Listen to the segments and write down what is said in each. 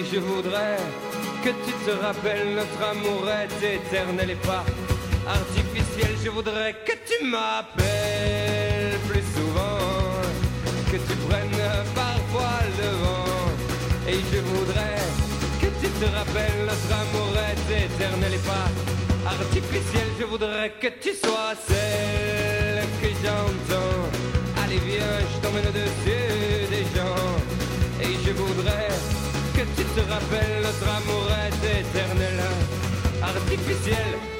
et je voudrais que tu te rappelles notre amour est éternel et pas artificiel. Je voudrais que tu m'appelles plus souvent, que tu prennes parfois le vent. Et je voudrais que tu te rappelles notre amour est éternel et pas artificiel. Je voudrais que tu sois celle que j'entends. Allez viens, je t'emmène au-dessus des gens. Et je voudrais que tu te rappelles notre amour est éternel, artificiel.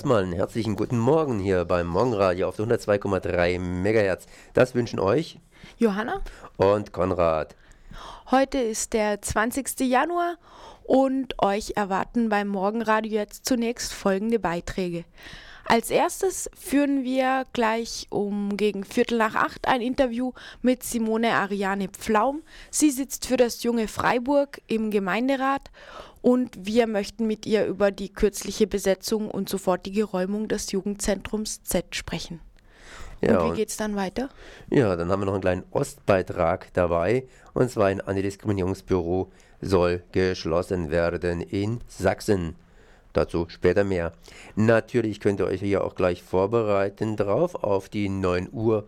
Erstmal einen herzlichen guten Morgen hier beim Morgenradio auf der 102,3 MHz. Das wünschen euch Johanna, und Konrad. heute ist der 20. Januar und euch erwarten beim Morgenradio jetzt zunächst folgende Beiträge. Als erstes führen wir gleich um gegen Viertel nach acht ein Interview mit Simone Ariane Pflaum. Sie sitzt für das junge Freiburg im Gemeinderat und wir möchten mit ihr über die kürzliche Besetzung und sofortige Räumung des Jugendzentrums Z sprechen. Ja, und wie und- geht's dann weiter? Ja, dann haben wir noch einen kleinen Ostbeitrag dabei. Und zwar ein Antidiskriminierungsbüro soll geschlossen werden in Sachsen. Dazu später mehr. Natürlich könnt ihr euch hier auch gleich vorbereiten drauf auf die 9 Uhr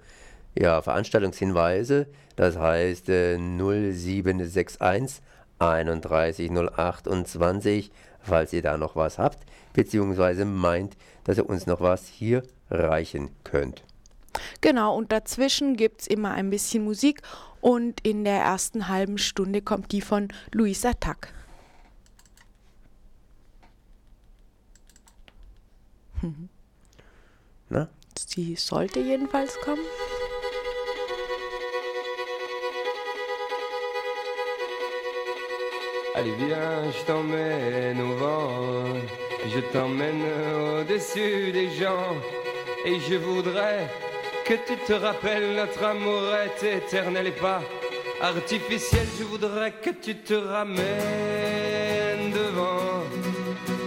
ja, Veranstaltungshinweise. Das heißt äh, 0761 31 028, falls ihr da noch was habt, beziehungsweise meint, dass ihr uns noch was hier reichen könnt. Genau, und dazwischen gibt es immer ein bisschen Musik und in der ersten halben Stunde kommt die von Luisa Tack. Na? Sie sollte jedenfalls kommen. Allez viens, je t'emmène au vent, je t'emmène au-dessus des gens, et je voudrais que tu te rappelles notre amour est éternel et pas artificiel. Je voudrais que tu te ramènes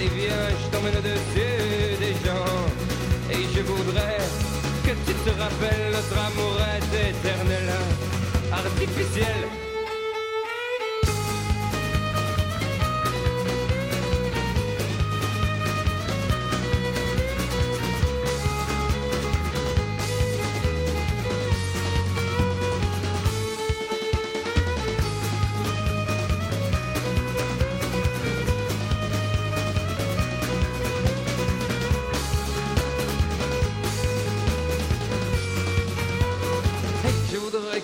Allez viens, je t'emmène au-dessus des gens. Et je voudrais que tu te rappelles notre amour est éternel, artificiel.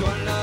ولا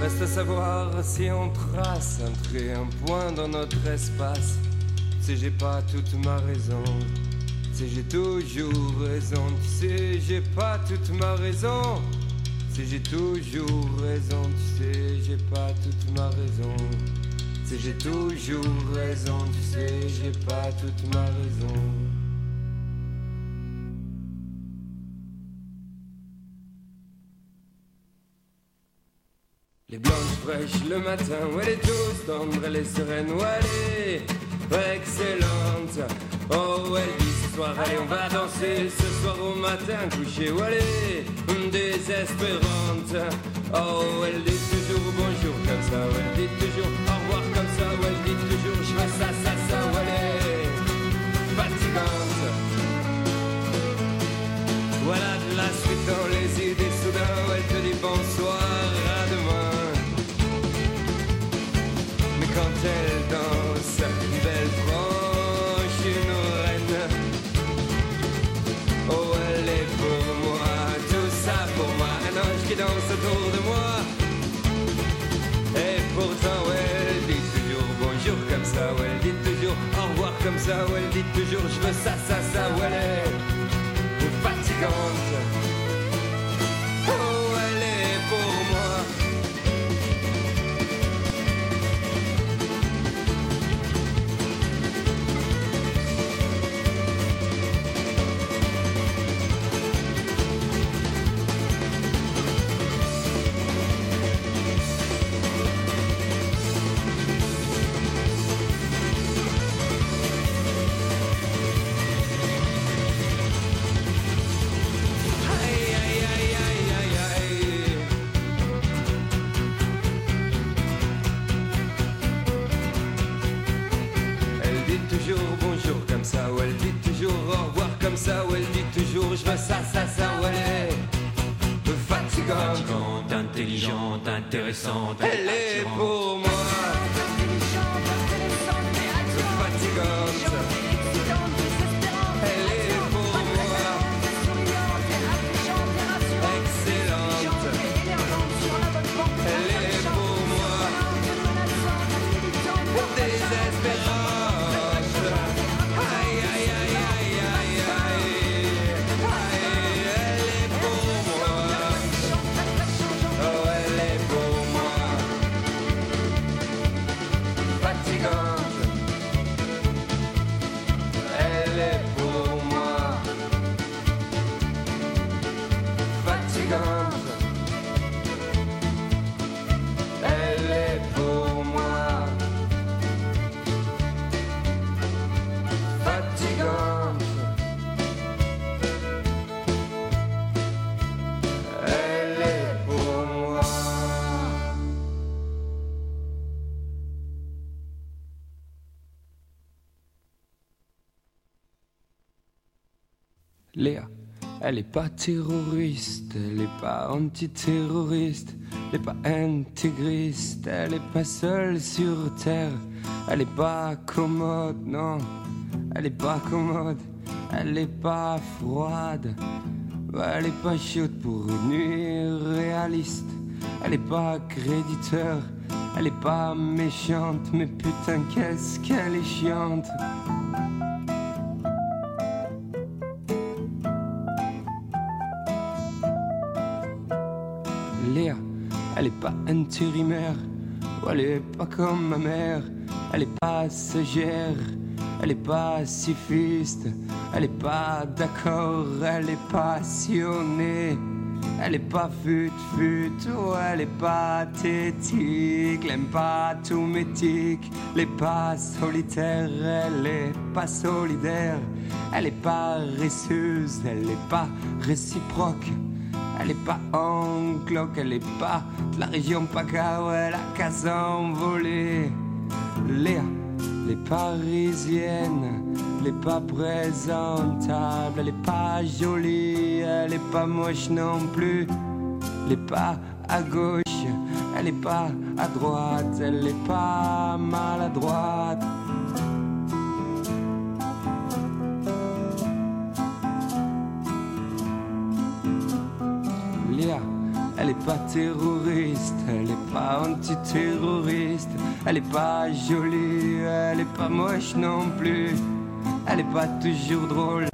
Reste à savoir si on trace un trait, un point dans notre espace. Tu sais, j'ai pas toute ma raison. Tu sais, j'ai toujours raison. Tu sais, j'ai pas toute ma raison. Tu sais, j'ai toujours raison. Tu sais, j'ai pas toute ma raison. Tu sais, j'ai toujours raison. Tu sais, j'ai pas toute ma raison. Les blanches fraîches le matin, où elle est douce, tendre, elle est sereine, où elle est excellente. Oh, elle dit ce soir, allez, on va danser ce soir au matin, coucher, où elle est désespérante. Oh, elle dit toujours bonjour comme ça, où elle dit toujours au revoir comme ça, où elle dit toujours je fais ça, ça, ça, où elle est fatigante. Voilà de la suite dans les ça, ou elle dit toujours je veux ça, ça, ça, où elle Elle est pas terroriste, elle est pas antiterroriste, elle est pas intégriste, elle est pas seule sur terre, elle est pas commode, non, elle est pas commode, elle est pas froide, elle est pas chaude pour une nuit réaliste, elle est pas créditeur, elle est pas méchante, mais putain qu'est-ce qu'elle est chiante. Elle est pas intérimaire, elle est pas comme ma mère, elle est passagère, elle est pacifiste, elle est pas d'accord, elle est passionnée. Elle est pas fut fut, oh, elle est pathétique, elle aime pas tout métique, elle est pas solitaire, elle est pas solidaire, elle est paresseuse, elle est pas réciproque. Elle est pas anglo, elle est pas de la région PACA, elle a qu'à s'envoler. Léa, les parisiennes, elle pas présentable, elle est pas jolie, elle est pas moche non plus. Elle pas à gauche, elle est pas à droite, elle est pas maladroite. Elle est pas terroriste, elle est pas antiterroriste, elle est pas jolie, elle est pas moche non plus, elle est pas toujours drôle,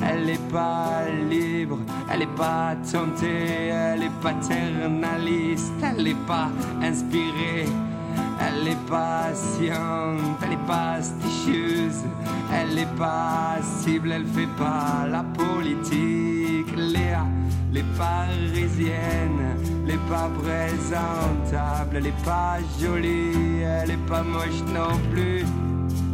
elle est pas libre, elle est pas tentée, elle est paternaliste, elle est pas inspirée. Elle est patiente, elle est pas stichieuse, elle est passible, elle fait pas la politique. Les parisiennes, les pas présentables, est pas jolie, elle est pas moche non plus.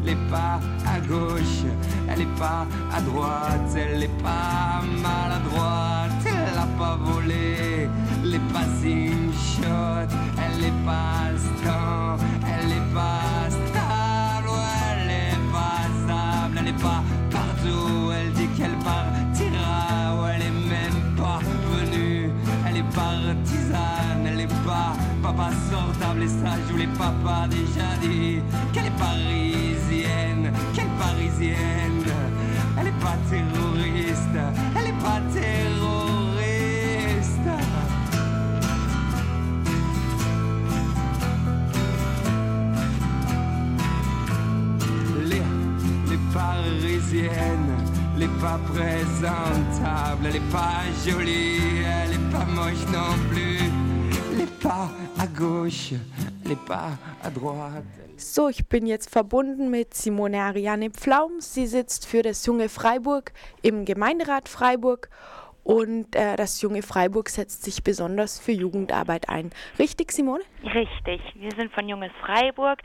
Elle est pas à gauche, elle est pas à droite, elle est pas maladroite, elle a pas volé, elle est pas shot, elle est pas stand, elle est pas stable, elle est pas stable, elle est pas partout, elle dit qu'elle partira, partisane, est pas papa sortable et ça je les papas déjà dit qu'elle est parisienne, qu'elle parisienne, elle est pas terroriste, elle est pas terroriste. Les, les parisiennes, elle est pas présentable, elle est pas jolie, elle est pas moche non plus. Elle est pas à gauche, elle est pas à droite. So, ich bin jetzt verbunden mit Simone Ariane Pflaum. Sie sitzt für das Junge Freiburg im Gemeinderat Freiburg und äh, das Junge Freiburg setzt sich besonders für Jugendarbeit ein. Richtig, Simone? Richtig. Wir sind von Junges Freiburg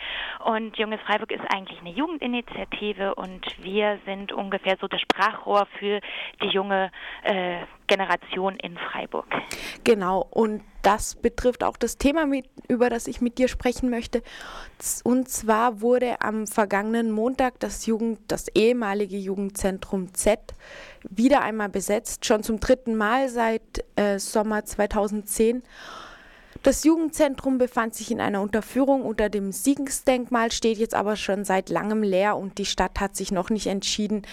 und Junges Freiburg ist eigentlich eine Jugendinitiative und wir sind ungefähr so das Sprachrohr für die junge äh, Generation in Freiburg. Genau, und das betrifft auch das Thema, mit, über das ich mit dir sprechen möchte. Und zwar wurde am vergangenen Montag das, Jugend, das ehemalige Jugendzentrum Z wieder einmal besetzt, schon zum dritten Mal seit äh, Sommer 2010. Das Jugendzentrum befand sich in einer Unterführung unter dem Siegensdenkmal, steht jetzt aber schon seit langem leer und die Stadt hat sich noch nicht entschieden,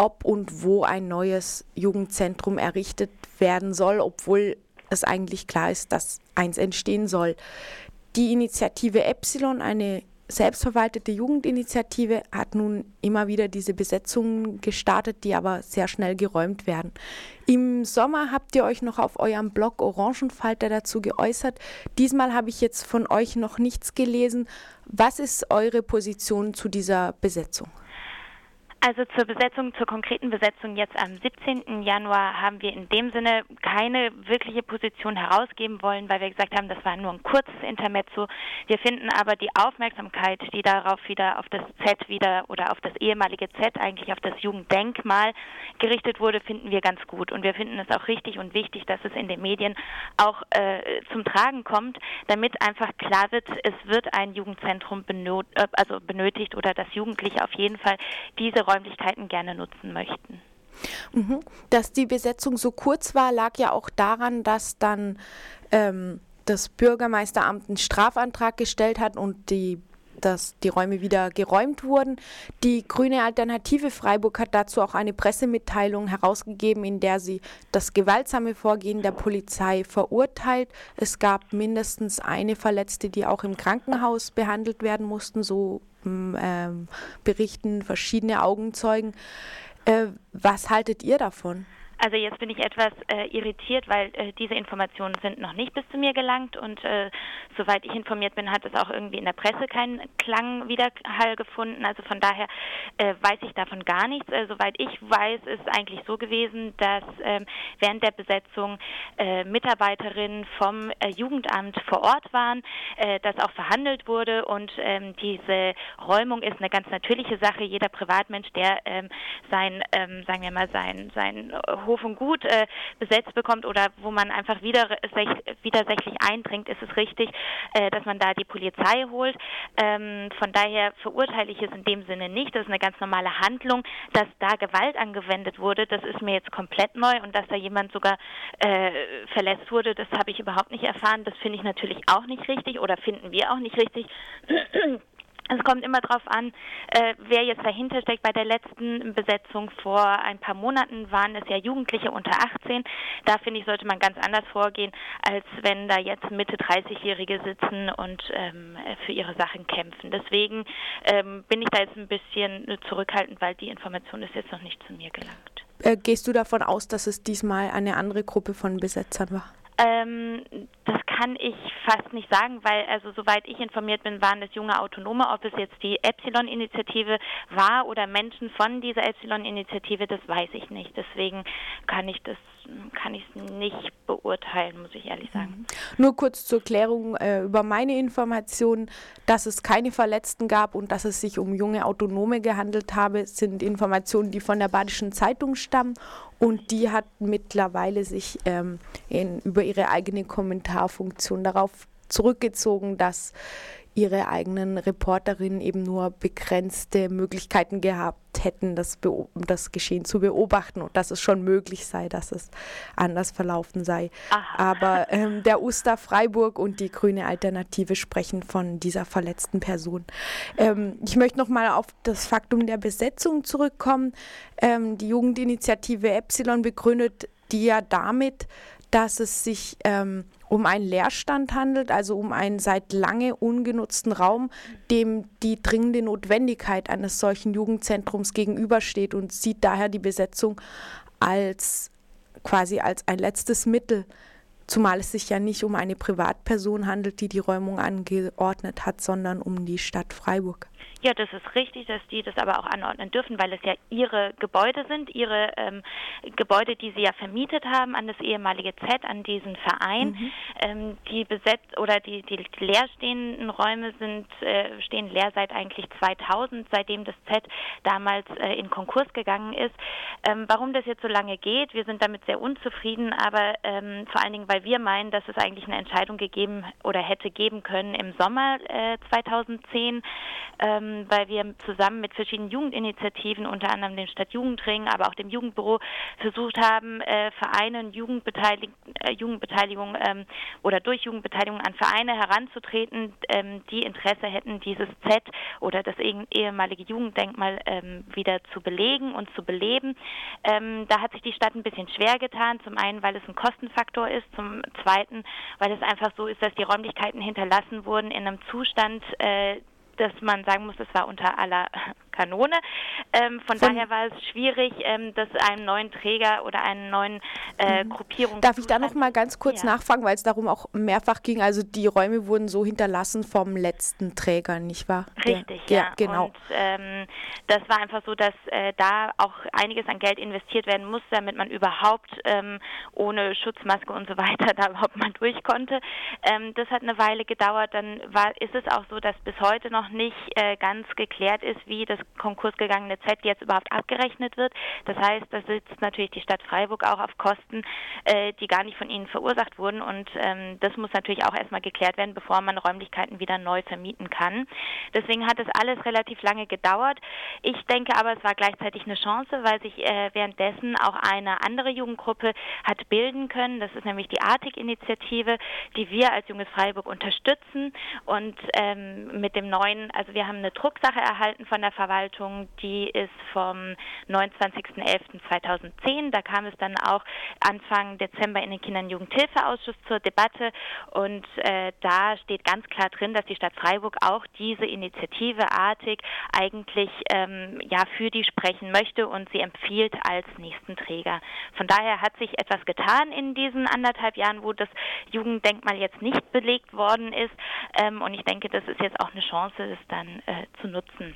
ob und wo ein neues Jugendzentrum errichtet werden soll, obwohl es eigentlich klar ist, dass eins entstehen soll. Die Initiative Epsilon, eine selbstverwaltete Jugendinitiative, hat nun immer wieder diese Besetzungen gestartet, die aber sehr schnell geräumt werden. Im Sommer habt ihr euch noch auf eurem Blog Orangenfalter dazu geäußert. Diesmal habe ich jetzt von euch noch nichts gelesen. Was ist eure Position zu dieser Besetzung? Also zur Besetzung, zur konkreten Besetzung jetzt am 17. Januar haben wir in dem Sinne keine wirkliche Position herausgeben wollen, weil wir gesagt haben, das war nur ein kurzes Intermezzo. Wir finden aber die Aufmerksamkeit, die darauf wieder auf das Z wieder oder auf das ehemalige Z, eigentlich auf das Jugenddenkmal gerichtet wurde, finden wir ganz gut. Und wir finden es auch richtig und wichtig, dass es in den Medien auch äh, zum Tragen kommt, damit einfach klar wird, es wird ein Jugendzentrum benöt äh, also benötigt oder dass Jugendliche auf jeden Fall diese Räumlichkeiten gerne nutzen möchten. Mhm. Dass die Besetzung so kurz war, lag ja auch daran, dass dann ähm, das Bürgermeisteramt einen Strafantrag gestellt hat und die dass die Räume wieder geräumt wurden. Die Grüne Alternative Freiburg hat dazu auch eine Pressemitteilung herausgegeben, in der sie das gewaltsame Vorgehen der Polizei verurteilt. Es gab mindestens eine Verletzte, die auch im Krankenhaus behandelt werden mussten, so ähm, berichten verschiedene Augenzeugen. Äh, was haltet ihr davon? Also jetzt bin ich etwas äh, irritiert, weil äh, diese Informationen sind noch nicht bis zu mir gelangt und äh, soweit ich informiert bin, hat es auch irgendwie in der Presse keinen Klang Widerhall gefunden. Also von daher äh, weiß ich davon gar nichts. Äh, soweit ich weiß, ist eigentlich so gewesen, dass ähm, während der Besetzung äh, Mitarbeiterinnen vom äh, Jugendamt vor Ort waren, äh, dass auch verhandelt wurde und ähm, diese Räumung ist eine ganz natürliche Sache. Jeder Privatmensch, der ähm, sein, sagen wir mal, sein, sein Hof und Gut äh, besetzt bekommt oder wo man einfach widersächlich eindringt, ist es richtig, äh, dass man da die Polizei holt. Ähm, von daher verurteile ich es in dem Sinne nicht. Das ist eine ganz normale Handlung. Dass da Gewalt angewendet wurde, das ist mir jetzt komplett neu und dass da jemand sogar äh, verletzt wurde, das habe ich überhaupt nicht erfahren. Das finde ich natürlich auch nicht richtig oder finden wir auch nicht richtig. Es kommt immer darauf an, äh, wer jetzt dahinter steckt. Bei der letzten Besetzung vor ein paar Monaten waren es ja Jugendliche unter 18. Da finde ich, sollte man ganz anders vorgehen, als wenn da jetzt Mitte 30-Jährige sitzen und ähm, für ihre Sachen kämpfen. Deswegen ähm, bin ich da jetzt ein bisschen zurückhaltend, weil die Information ist jetzt noch nicht zu mir gelangt. Äh, gehst du davon aus, dass es diesmal eine andere Gruppe von Besetzern war? Ähm, das kann ich fast nicht sagen, weil also soweit ich informiert bin, waren das junge Autonome, ob es jetzt die Epsilon-Initiative war oder Menschen von dieser Epsilon-Initiative, das weiß ich nicht. Deswegen kann ich das kann ich es nicht beurteilen, muss ich ehrlich sagen. Mhm. Nur kurz zur Klärung äh, über meine Informationen, dass es keine Verletzten gab und dass es sich um junge Autonome gehandelt habe, sind Informationen, die von der Badischen Zeitung stammen und die hat mittlerweile sich ähm, in, über ihre eigene Kommentarfunktion darauf zurückgezogen, dass ihre eigenen Reporterinnen eben nur begrenzte Möglichkeiten gehabt hätten, das, das, Geschehen zu beobachten und dass es schon möglich sei, dass es anders verlaufen sei. Aha. Aber ähm, der Uster Freiburg und die Grüne Alternative sprechen von dieser verletzten Person. Ähm, ich möchte noch mal auf das Faktum der Besetzung zurückkommen. Ähm, die Jugendinitiative Epsilon begründet die ja damit, dass es sich ähm, um einen Leerstand handelt, also um einen seit lange ungenutzten Raum, dem die dringende Notwendigkeit eines solchen Jugendzentrums gegenübersteht und sieht daher die Besetzung als quasi als ein letztes Mittel, zumal es sich ja nicht um eine Privatperson handelt, die die Räumung angeordnet hat, sondern um die Stadt Freiburg. Ja, das ist richtig, dass die das aber auch anordnen dürfen, weil es ja ihre Gebäude sind, ihre ähm, Gebäude, die sie ja vermietet haben an das ehemalige Z, an diesen Verein. Mhm. Ähm, die besetzt oder die, die leerstehenden Räume sind äh, stehen leer seit eigentlich 2000, seitdem das Z damals äh, in Konkurs gegangen ist. Ähm, warum das jetzt so lange geht, wir sind damit sehr unzufrieden, aber ähm, vor allen Dingen, weil wir meinen, dass es eigentlich eine Entscheidung gegeben oder hätte geben können im Sommer äh, 2010 ähm, weil wir zusammen mit verschiedenen Jugendinitiativen, unter anderem dem Stadtjugendring, aber auch dem Jugendbüro, versucht haben, äh, Vereine und Jugendbeteilig äh, Jugendbeteiligung ähm, oder durch Jugendbeteiligung an Vereine heranzutreten, ähm, die Interesse hätten, dieses Z oder das ehemalige Jugenddenkmal ähm, wieder zu belegen und zu beleben. Ähm, da hat sich die Stadt ein bisschen schwer getan. Zum einen, weil es ein Kostenfaktor ist, zum zweiten, weil es einfach so ist, dass die Räumlichkeiten hinterlassen wurden in einem Zustand, äh, dass man sagen muss, es war unter aller Kanone. Ähm, von, von, daher war es schwierig, ähm, das einem neuen Träger oder einen neuen äh, mhm. Gruppierung. Darf ich da noch mal ganz kurz ja. nachfragen, weil es darum auch mehrfach ging. Also die Räume wurden so hinterlassen vom letzten Träger, nicht wahr? Richtig, ja. ja. Genau. Und ähm, das war einfach so, dass äh, da auch einiges an Geld investiert werden musste, damit man überhaupt ähm, ohne Schutzmaske und so weiter da überhaupt mal durch konnte. Ähm, das hat eine Weile gedauert. Dann war, ist es auch so, dass bis heute noch nicht äh, ganz geklärt ist, wie das konkursgegangene Z jetzt überhaupt abgerechnet wird. Das heißt, da sitzt natürlich die Stadt Freiburg auch auf Kosten, äh, die gar nicht von ihnen verursacht wurden. Und ähm, das muss natürlich auch erstmal geklärt werden, bevor man Räumlichkeiten wieder neu vermieten kann. Deswegen hat es alles relativ lange gedauert. Ich denke aber, es war gleichzeitig eine Chance, weil sich äh, währenddessen auch eine andere Jugendgruppe hat bilden können. Das ist nämlich die Artig-Initiative, die wir als Junges Freiburg unterstützen. Und ähm, mit dem neuen, also wir haben eine Drucksache erhalten von der Verwaltung, die ist vom 29.11.2010. Da kam es dann auch Anfang Dezember in den Kinder- und Jugendhilfeausschuss zur Debatte und äh, da steht ganz klar drin, dass die Stadt Freiburg auch diese Initiative artig eigentlich ähm, ja für die sprechen möchte und sie empfiehlt als nächsten Träger. Von daher hat sich etwas getan in diesen anderthalb Jahren, wo das Jugenddenkmal jetzt nicht belegt worden ist ähm, und ich denke, das ist jetzt auch eine Chance, das dann äh, zu nutzen.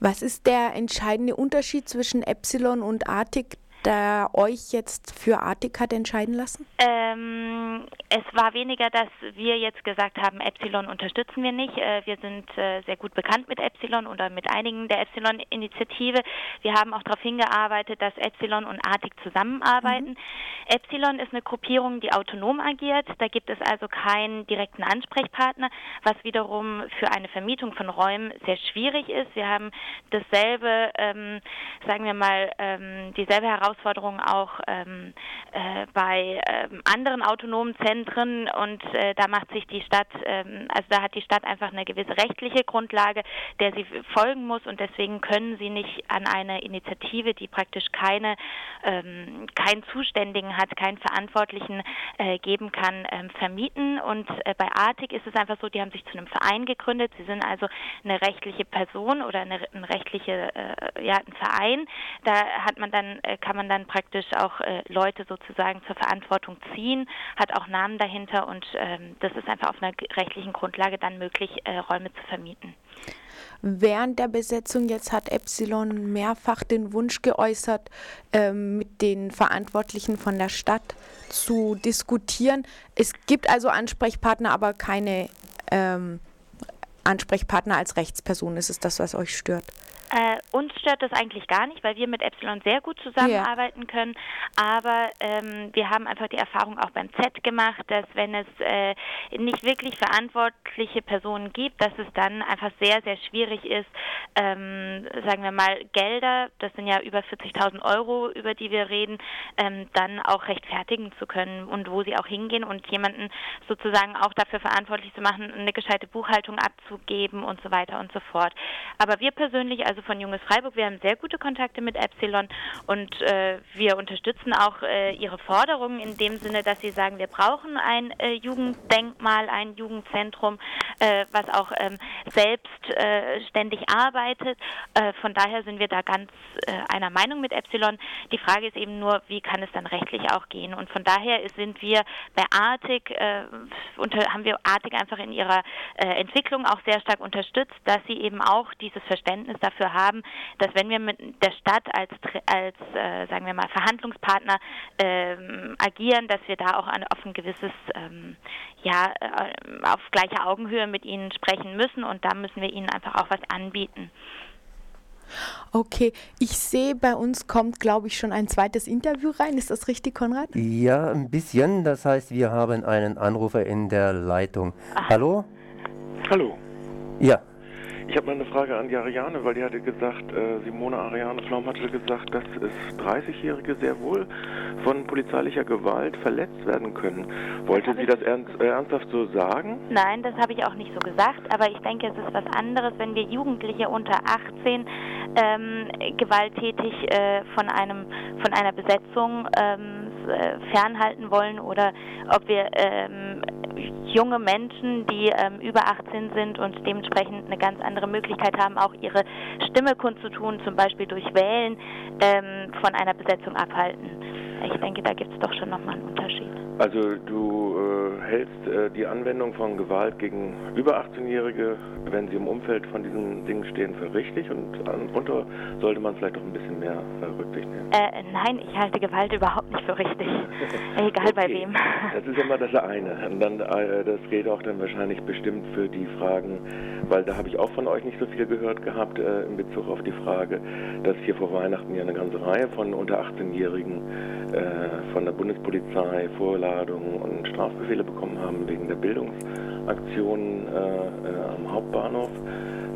Was ist der entscheidende Unterschied zwischen Epsilon und Arctic, der euch jetzt für Arctic hat entscheiden lassen? Ähm, es war weniger, dass wir jetzt gesagt haben, Epsilon unterstützen wir nicht. Äh, wir sind äh, sehr gut bekannt mit Epsilon oder mit einigen der Epsilon-Initiative. Wir haben auch darauf hingearbeitet, dass Epsilon und Arctic zusammenarbeiten. Mhm. Epsilon ist eine Gruppierung, die autonom agiert. Da gibt es also keinen direkten Ansprechpartner, was wiederum für eine Vermietung von Räumen sehr schwierig ist. Wir haben dasselbe, ähm, sagen wir mal, ähm, dieselbe Herausforderung Herausforderungen auch ähm, äh, bei ähm, anderen autonomen Zentren und äh, da macht sich die Stadt, ähm, also da hat die Stadt einfach eine gewisse rechtliche Grundlage, der sie folgen muss und deswegen können sie nicht an eine Initiative, die praktisch keine, ähm, keinen Zuständigen hat, keinen Verantwortlichen äh, geben kann, ähm, vermieten. Und äh, bei Artig ist es einfach so, die haben sich zu einem Verein gegründet, sie sind also eine rechtliche Person oder eine, eine rechtliche, äh, ja, ein Verein, da hat man dann, äh, kann man man dann praktisch auch äh, Leute sozusagen zur Verantwortung ziehen, hat auch Namen dahinter und ähm, das ist einfach auf einer rechtlichen Grundlage dann möglich, äh, Räume zu vermieten. Während der Besetzung jetzt hat Epsilon mehrfach den Wunsch geäußert, ähm, mit den Verantwortlichen von der Stadt zu diskutieren. Es gibt also Ansprechpartner, aber keine ähm, Ansprechpartner als Rechtsperson. Ist es das, was euch stört? Äh, uns stört das eigentlich gar nicht, weil wir mit Epsilon sehr gut zusammenarbeiten ja. können. Aber ähm, wir haben einfach die Erfahrung auch beim Z gemacht, dass wenn es äh, nicht wirklich verantwortliche Personen gibt, dass es dann einfach sehr, sehr schwierig ist, ähm, sagen wir mal, Gelder, das sind ja über 40.000 Euro, über die wir reden, ähm, dann auch rechtfertigen zu können und wo sie auch hingehen und jemanden sozusagen auch dafür verantwortlich zu machen, eine gescheite Buchhaltung abzugeben und so weiter und so fort. Aber wir persönlich, also von Junges Freiburg. Wir haben sehr gute Kontakte mit Epsilon und äh, wir unterstützen auch äh, ihre Forderungen in dem Sinne, dass sie sagen, wir brauchen ein äh, Jugenddenkmal, ein Jugendzentrum, äh, was auch ähm, selbstständig äh, arbeitet. Äh, von daher sind wir da ganz einer Meinung mit Epsilon. Die Frage ist eben nur, wie kann es dann rechtlich auch gehen? Und von daher sind wir bei Artig, unter, haben wir Artig einfach in ihrer Entwicklung auch sehr stark unterstützt, dass sie eben auch dieses Verständnis dafür haben, dass wenn wir mit der Stadt als, als äh, sagen wir mal, Verhandlungspartner ähm, agieren, dass wir da auch an, auf ein gewisses, ähm, ja, äh, auf gleicher Augenhöhe mit ihnen sprechen müssen und da müssen wir ihnen einfach auch was anbieten. Okay, ich sehe, bei uns kommt, glaube ich, schon ein zweites Interview rein. Ist das richtig, Konrad? Ja, ein bisschen. Das heißt, wir haben einen Anrufer in der Leitung. Ach. Hallo? Hallo. Ja. Ich habe mal eine Frage an die Ariane, weil die hatte gesagt, äh, Simone Ariane Flaum hatte gesagt, dass es 30-Jährige sehr wohl von polizeilicher Gewalt verletzt werden können. Wollte sie das ernst, äh, ernsthaft so sagen? Nein, das habe ich auch nicht so gesagt, aber ich denke, es ist was anderes, wenn wir Jugendliche unter 18 ähm, gewalttätig äh, von einem von einer Besetzung ähm, äh, fernhalten wollen oder ob wir ähm, junge Menschen, die ähm, über 18 sind und dementsprechend eine ganz andere Möglichkeit haben, auch ihre Stimme kundzutun, zum Beispiel durch Wählen, ähm, von einer Besetzung abhalten. Ich denke, da gibt es doch schon nochmal einen Unterschied. Also du äh, hältst äh, die Anwendung von Gewalt gegen über 18-Jährige, wenn sie im Umfeld von diesen Dingen stehen, für richtig und darunter sollte man vielleicht auch ein bisschen mehr äh, Rücksicht nehmen? Äh, nein, ich halte Gewalt überhaupt nicht für richtig. Egal okay. bei wem. Das ist immer das eine. Und dann, äh, das geht auch dann wahrscheinlich bestimmt für die Fragen, weil da habe ich auch von euch nicht so viel gehört gehabt äh, in Bezug auf die Frage, dass hier vor Weihnachten ja eine ganze Reihe von unter 18-Jährigen von der Bundespolizei vor Einladungen und Strafbefehle bekommen haben wegen der Bildungsaktionen äh, äh, am Hauptbahnhof.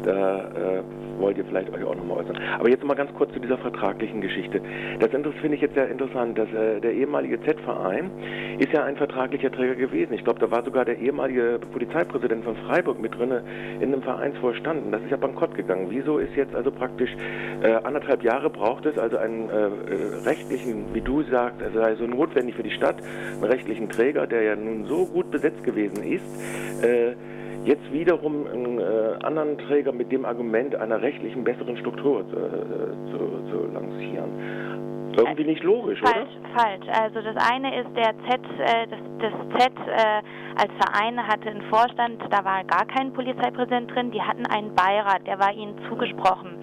Da äh, wollt ihr vielleicht euch auch nochmal äußern. Aber jetzt mal ganz kurz zu dieser vertraglichen Geschichte. Das finde ich jetzt sehr interessant, dass äh, der ehemalige Z-Verein ist ja ein vertraglicher Träger gewesen. Ich glaube, da war sogar der ehemalige Polizeipräsident von Freiburg mit drin in einem Vereinsvorstand. Das ist ja bankrott gegangen. Wieso ist jetzt also praktisch äh, anderthalb Jahre braucht es also einen äh, äh rechtlichen, wie du sagst, also so notwendig für die Stadt, einen rechtlichen Träger, der ja nun so gut besetzt gewesen ist, äh, jetzt wiederum einen äh, anderen Träger mit dem Argument einer rechtlichen besseren Struktur äh, zu, zu lancieren. Irgendwie nicht logisch, falsch, oder? Falsch, Also das eine ist der Z, äh, das, das Z äh, als Verein hatte einen Vorstand, da war gar kein Polizeipräsident drin, die hatten einen Beirat, der war ihnen zugesprochen.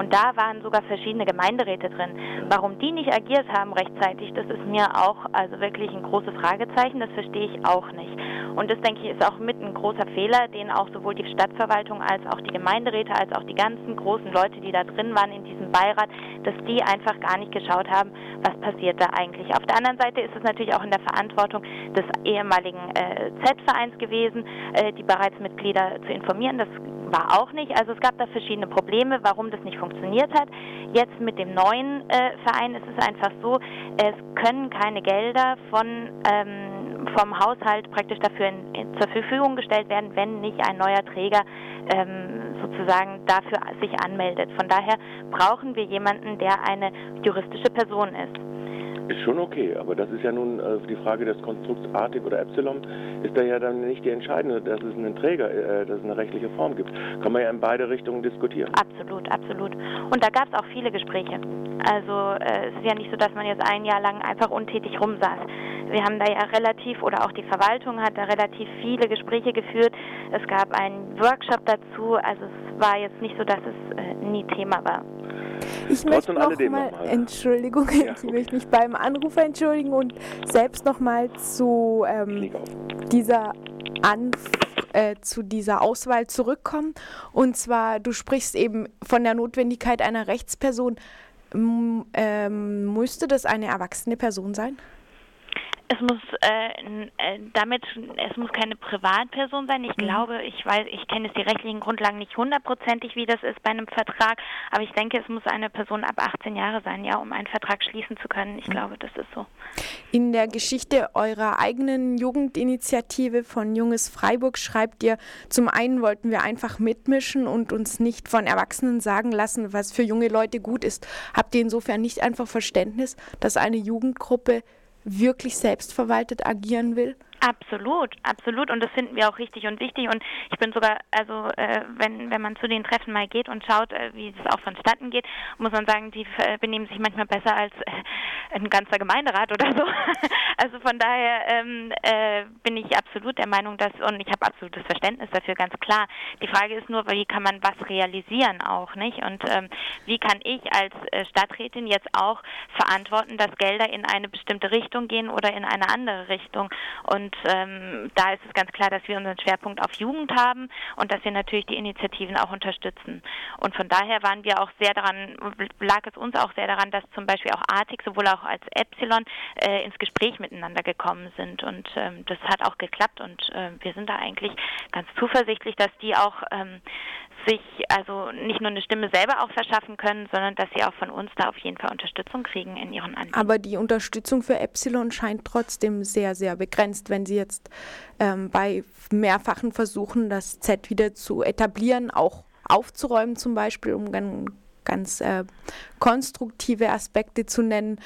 Und da waren sogar verschiedene Gemeinderäte drin. Warum die nicht agiert haben rechtzeitig, das ist mir auch also wirklich ein großes Fragezeichen, das verstehe ich auch nicht. Und das denke ich ist auch mit ein großer Fehler, den auch sowohl die Stadtverwaltung als auch die Gemeinderäte als auch die ganzen großen Leute, die da drin waren in diesem Beirat, dass die einfach gar nicht geschaut haben, was passiert da eigentlich. Auf der anderen Seite ist es natürlich auch in der Verantwortung des ehemaligen äh, Z-Vereins gewesen, äh, die Bereichsmitglieder zu informieren. Das war auch nicht. Also es gab da verschiedene Probleme, warum das nicht funktioniert hat. Jetzt mit dem neuen äh, Verein ist es einfach so, es können keine Gelder von ähm, vom Haushalt praktisch dafür in, in, zur Verfügung gestellt werden, wenn nicht ein neuer Träger ähm, sozusagen dafür sich anmeldet. Von daher brauchen wir jemanden, der eine juristische Person ist. Ist schon okay, aber das ist ja nun äh, die Frage des Konstrukts Artig oder Epsilon, ist da ja dann nicht die entscheidende, dass es einen Träger, äh, dass es eine rechtliche Form gibt. Kann man ja in beide Richtungen diskutieren. Absolut, absolut. Und da gab es auch viele Gespräche. Also äh, es ist ja nicht so, dass man jetzt ein Jahr lang einfach untätig rumsaß. Wir haben da ja relativ, oder auch die Verwaltung hat da relativ viele Gespräche geführt. Es gab einen Workshop dazu, also es war jetzt nicht so, dass es äh, nie Thema war. Ich möchte noch mal, Entschuldigung, ja, ich möchte mich beim Anrufer entschuldigen und selbst noch mal zu ähm, dieser Anf äh, zu dieser Auswahl zurückkommen. Und zwar, du sprichst eben von der Notwendigkeit einer Rechtsperson. M ähm, müsste das eine erwachsene Person sein? Es muss äh, äh, damit, es muss keine Privatperson sein. Ich mhm. glaube, ich weiß, ich kenne jetzt die rechtlichen Grundlagen nicht hundertprozentig, wie das ist bei einem Vertrag, aber ich denke, es muss eine Person ab 18 Jahre sein, ja, um einen Vertrag schließen zu können. Ich mhm. glaube, das ist so. In der Geschichte eurer eigenen Jugendinitiative von Junges Freiburg schreibt ihr, zum einen wollten wir einfach mitmischen und uns nicht von Erwachsenen sagen lassen, was für junge Leute gut ist. Habt ihr insofern nicht einfach Verständnis, dass eine Jugendgruppe wirklich selbstverwaltet agieren will? Absolut, absolut. Und das finden wir auch richtig und wichtig. Und ich bin sogar, also äh, wenn, wenn man zu den Treffen mal geht und schaut, äh, wie es auch vonstatten geht, muss man sagen, die äh, benehmen sich manchmal besser als äh, ein ganzer Gemeinderat oder so. also von daher ähm, äh, bin ich absolut der Meinung, dass, und ich habe absolutes Verständnis dafür, ganz klar. Die Frage ist nur, wie kann man was realisieren auch, nicht? Und ähm, wie kann ich als Stadträtin jetzt auch verantworten, dass Gelder in eine bestimmte Richtung gehen oder in eine andere Richtung? Und und ähm, da ist es ganz klar, dass wir unseren Schwerpunkt auf Jugend haben und dass wir natürlich die Initiativen auch unterstützen. Und von daher waren wir auch sehr daran, lag es uns auch sehr daran, dass zum Beispiel auch Artig sowohl auch als Epsilon äh, ins Gespräch miteinander gekommen sind. Und ähm, das hat auch geklappt und äh, wir sind da eigentlich ganz zuversichtlich, dass die auch ähm, sich also nicht nur eine Stimme selber auch verschaffen können, sondern dass sie auch von uns da auf jeden Fall Unterstützung kriegen in ihren Anliegen. Aber die Unterstützung für Epsilon scheint trotzdem sehr, sehr begrenzt, wenn sie jetzt ähm, bei mehrfachen Versuchen, das Z wieder zu etablieren, auch aufzuräumen zum Beispiel, um dann ganz äh, konstruktive Aspekte zu nennen,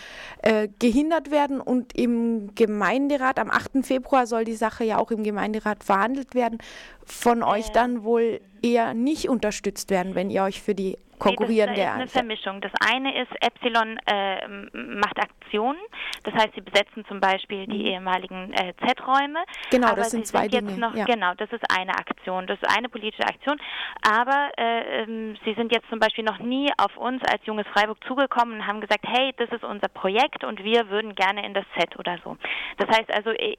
äh, gehindert werden. Und im Gemeinderat, am 8. Februar soll die Sache ja auch im Gemeinderat verhandelt werden, von euch dann wohl eher nicht unterstützt werden, wenn ihr euch für die konkurrierende nee, das ist eine Vermischung. Das eine ist, Epsilon äh, macht Aktionen, das heißt, sie besetzen zum Beispiel die mhm. ehemaligen äh, Z-Räume. Genau, das sind zwei sind Dinge. Noch, ja. Genau, das ist eine Aktion, das ist eine politische Aktion. Aber äh, ähm, sie sind jetzt zum Beispiel noch nie auf uns als Junges Freiburg zugekommen und haben gesagt, hey, das ist unser Projekt und wir würden gerne in das Z oder so. Das heißt also, äh,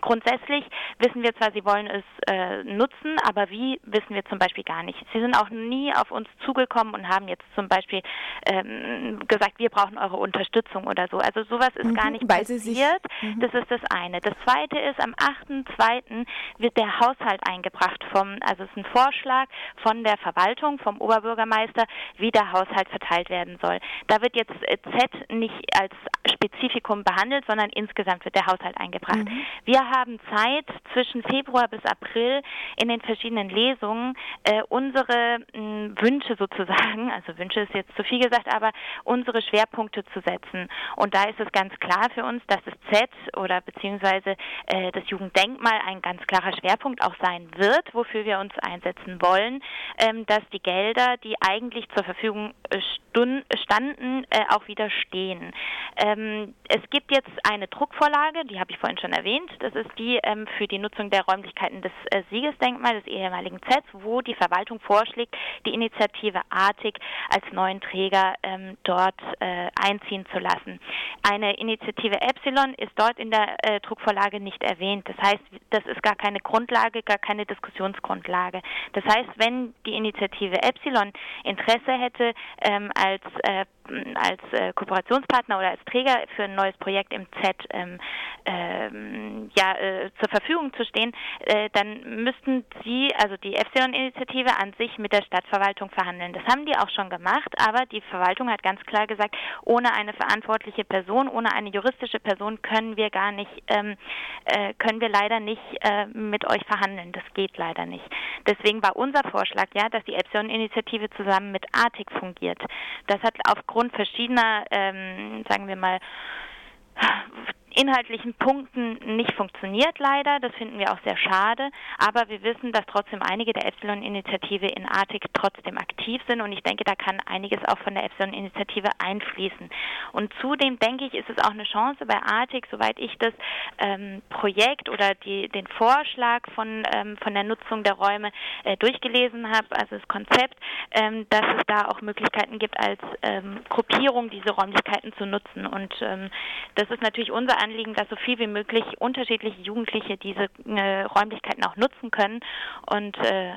grundsätzlich wissen wir zwar, sie wollen es äh, nutzen, aber wie, wissen wir zum Beispiel gar nicht. Sie sind auch nie auf uns zugekommen und haben jetzt zum Beispiel ähm, gesagt, wir brauchen eure Unterstützung oder so. Also sowas ist mhm, gar nicht passiert. Mhm. Das ist das eine. Das zweite ist, am 8.2. wird der Haushalt eingebracht vom, also es ist ein Vorschlag von der Verwaltung, vom Oberbürgermeister, wie der Haushalt verteilt werden soll. Da wird jetzt äh, Z nicht als Spezifikum behandelt, sondern insgesamt wird der Haushalt eingebracht. Mhm. Wir haben Zeit zwischen Februar bis April in den verschiedenen Lesungen äh, unsere mh, Wünsche sozusagen, also Wünsche ist jetzt zu viel gesagt, aber unsere Schwerpunkte zu setzen. Und da ist es ganz klar für uns, dass das Z oder beziehungsweise äh, das Jugenddenkmal ein ganz klarer Schwerpunkt auch sein wird, wofür wir uns einsetzen wollen, ähm, dass die Gelder, die eigentlich zur Verfügung äh, standen, äh, auch wieder stehen. Ähm, es gibt jetzt eine Druckvorlage, die habe ich vorhin schon erwähnt. Das ist die ähm, für die Nutzung der Räumlichkeiten des äh, Siegesdenkmals des ehemaligen Z, wo die Verwaltung vorschlägt, die Initiative Artig als neuen Träger ähm, dort äh, einziehen zu lassen. Eine Initiative Epsilon ist dort in der äh, Druckvorlage nicht erwähnt. Das heißt, das ist gar keine Grundlage, gar keine Diskussionsgrundlage. Das heißt, wenn die Initiative Epsilon Interesse hätte, ähm, als äh, als äh, Kooperationspartner oder als Träger für ein neues Projekt im Z ähm, ähm, ja, äh, zur Verfügung zu stehen, äh, dann müssten Sie, also die Epsilon-Initiative an sich mit der Stadtverwaltung verhandeln. Das haben die auch schon gemacht, aber die Verwaltung hat ganz klar gesagt, ohne eine verantwortliche Person, ohne eine juristische Person können wir gar nicht, ähm, äh, können wir leider nicht äh, mit euch verhandeln. Das geht leider nicht. Deswegen war unser Vorschlag ja, dass die Epsilon-Initiative zusammen mit ARTIC fungiert. Das hat aufgrund verschiedener, ähm, sagen wir mal, inhaltlichen Punkten nicht funktioniert leider. Das finden wir auch sehr schade. Aber wir wissen, dass trotzdem einige der Epsilon-Initiative in Arctic trotzdem aktiv sind und ich denke, da kann einiges auch von der Epsilon-Initiative einfließen. Und zudem denke ich, ist es auch eine Chance bei Arctic, soweit ich das ähm, Projekt oder die, den Vorschlag von, ähm, von der Nutzung der Räume äh, durchgelesen habe, also das Konzept, ähm, dass es da auch Möglichkeiten gibt, als ähm, Gruppierung diese Räumlichkeiten zu nutzen. Und ähm, das ist natürlich unser Anliegen, dass so viel wie möglich unterschiedliche Jugendliche diese äh, Räumlichkeiten auch nutzen können und äh,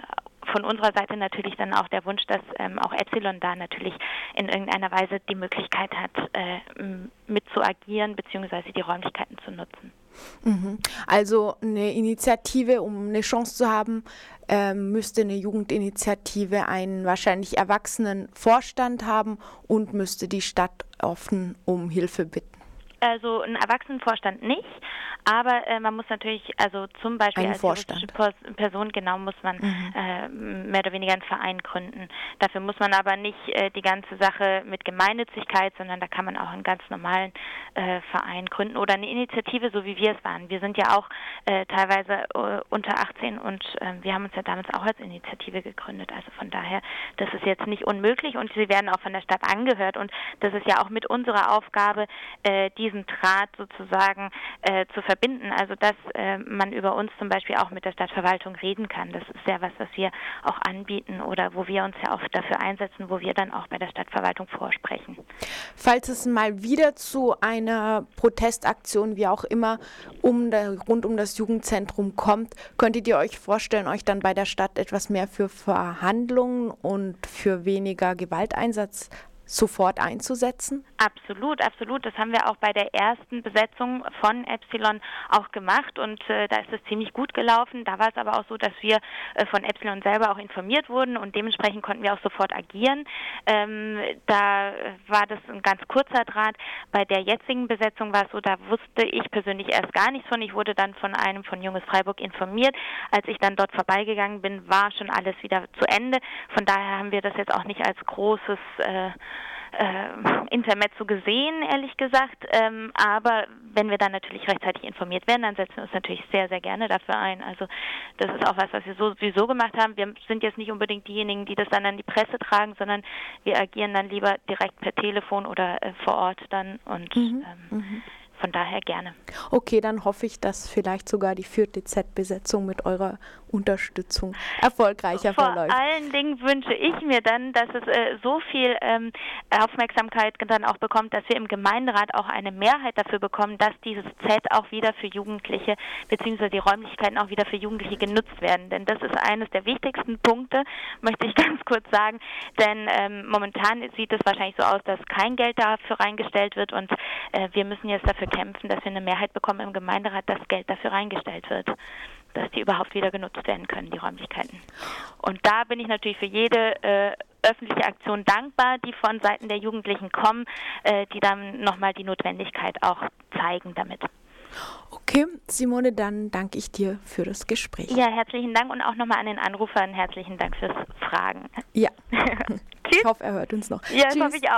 von unserer Seite natürlich dann auch der Wunsch, dass ähm, auch Epsilon da natürlich in irgendeiner Weise die Möglichkeit hat, äh, mit bzw. die Räumlichkeiten zu nutzen. Mhm. Also eine Initiative, um eine Chance zu haben, äh, müsste eine Jugendinitiative einen wahrscheinlich erwachsenen Vorstand haben und müsste die Stadt offen um Hilfe bitten. Also ein Erwachsenenvorstand nicht, aber äh, man muss natürlich, also zum Beispiel Ein als Vorstand. Person genau muss man Mhm. äh, mehr oder weniger einen Verein gründen. Dafür muss man aber nicht äh, die ganze Sache mit Gemeinnützigkeit, sondern da kann man auch einen ganz normalen äh, Verein gründen oder eine Initiative, so wie wir es waren. Wir sind ja auch äh, teilweise äh, unter 18 und äh, wir haben uns ja damals auch als Initiative gegründet. Also von daher, das ist jetzt nicht unmöglich und sie werden auch von der Stadt angehört und das ist ja auch mit unserer Aufgabe, äh, diesen Draht sozusagen äh, zu verbinden. Also dass äh, man über uns zum Beispiel auch mit der Stadtverwaltung reden kann. Das ist ja was, was wir auch anbieten oder wo wir uns ja auch dafür einsetzen, wo wir dann auch bei der Stadtverwaltung vorsprechen. Falls es mal wieder zu einer Protestaktion, wie auch immer, um der, rund um das Jugendzentrum kommt, könntet ihr euch vorstellen, euch dann bei der Stadt etwas mehr für Verhandlungen und für weniger Gewalteinsatz sofort einzusetzen? Absolut, absolut. Das haben wir auch bei der ersten Besetzung von Epsilon auch gemacht und äh, da ist es ziemlich gut gelaufen. Da war es aber auch so, dass wir äh, von Epsilon selber auch informiert wurden und dementsprechend konnten wir auch sofort agieren. Ähm, da war das ein ganz kurzer Draht. Bei der jetzigen Besetzung war es so, da wusste ich persönlich erst gar nichts von. Ich wurde dann von einem von Junges Freiburg informiert. Als ich dann dort vorbeigegangen bin, war schon alles wieder zu Ende. Von daher haben wir das jetzt auch nicht als großes äh, äh, Intermezzo gesehen, ehrlich gesagt. Ähm, aber wenn wir dann natürlich rechtzeitig informiert werden, dann setzen wir uns natürlich sehr, sehr gerne dafür ein. Also das ist auch was, was wir sowieso gemacht haben. Wir sind jetzt nicht unbedingt diejenigen, die das dann an die Presse tragen, sondern wir agieren dann lieber direkt per Telefon oder äh, vor Ort dann und Mhm, ähm, von daher gerne. Okay, dann hoffe ich, dass vielleicht sogar die vierte Z-Besetzung mit eurer Unterstützung erfolgreicher Vor verläuft. allen Dingen wünsche ich mir dann, dass es äh, so viel ähm, Aufmerksamkeit dann auch bekommt, dass wir im Gemeinderat auch eine Mehrheit dafür bekommen, dass dieses Z auch wieder für Jugendliche beziehungsweise die Räumlichkeiten auch wieder für Jugendliche genutzt werden. Denn das ist eines der wichtigsten Punkte, möchte ich ganz kurz sagen. Denn ähm, momentan sieht es wahrscheinlich so aus, dass kein Geld dafür reingestellt wird und äh, wir müssen jetzt dafür kämpfen, dass wir eine Mehrheit bekommen im Gemeinderat, dass Geld dafür reingestellt wird dass die überhaupt wieder genutzt werden können, die Räumlichkeiten. Und da bin ich natürlich für jede äh, öffentliche Aktion dankbar, die von Seiten der Jugendlichen kommen, äh, die dann nochmal die Notwendigkeit auch zeigen damit. Okay, Simone, dann danke ich dir für das Gespräch. Ja, herzlichen Dank und auch nochmal an den Anrufer einen herzlichen Dank fürs Fragen. Ja. Ich hoffe, er hört uns noch. Ja, das Tschüss. hoffe ich auch.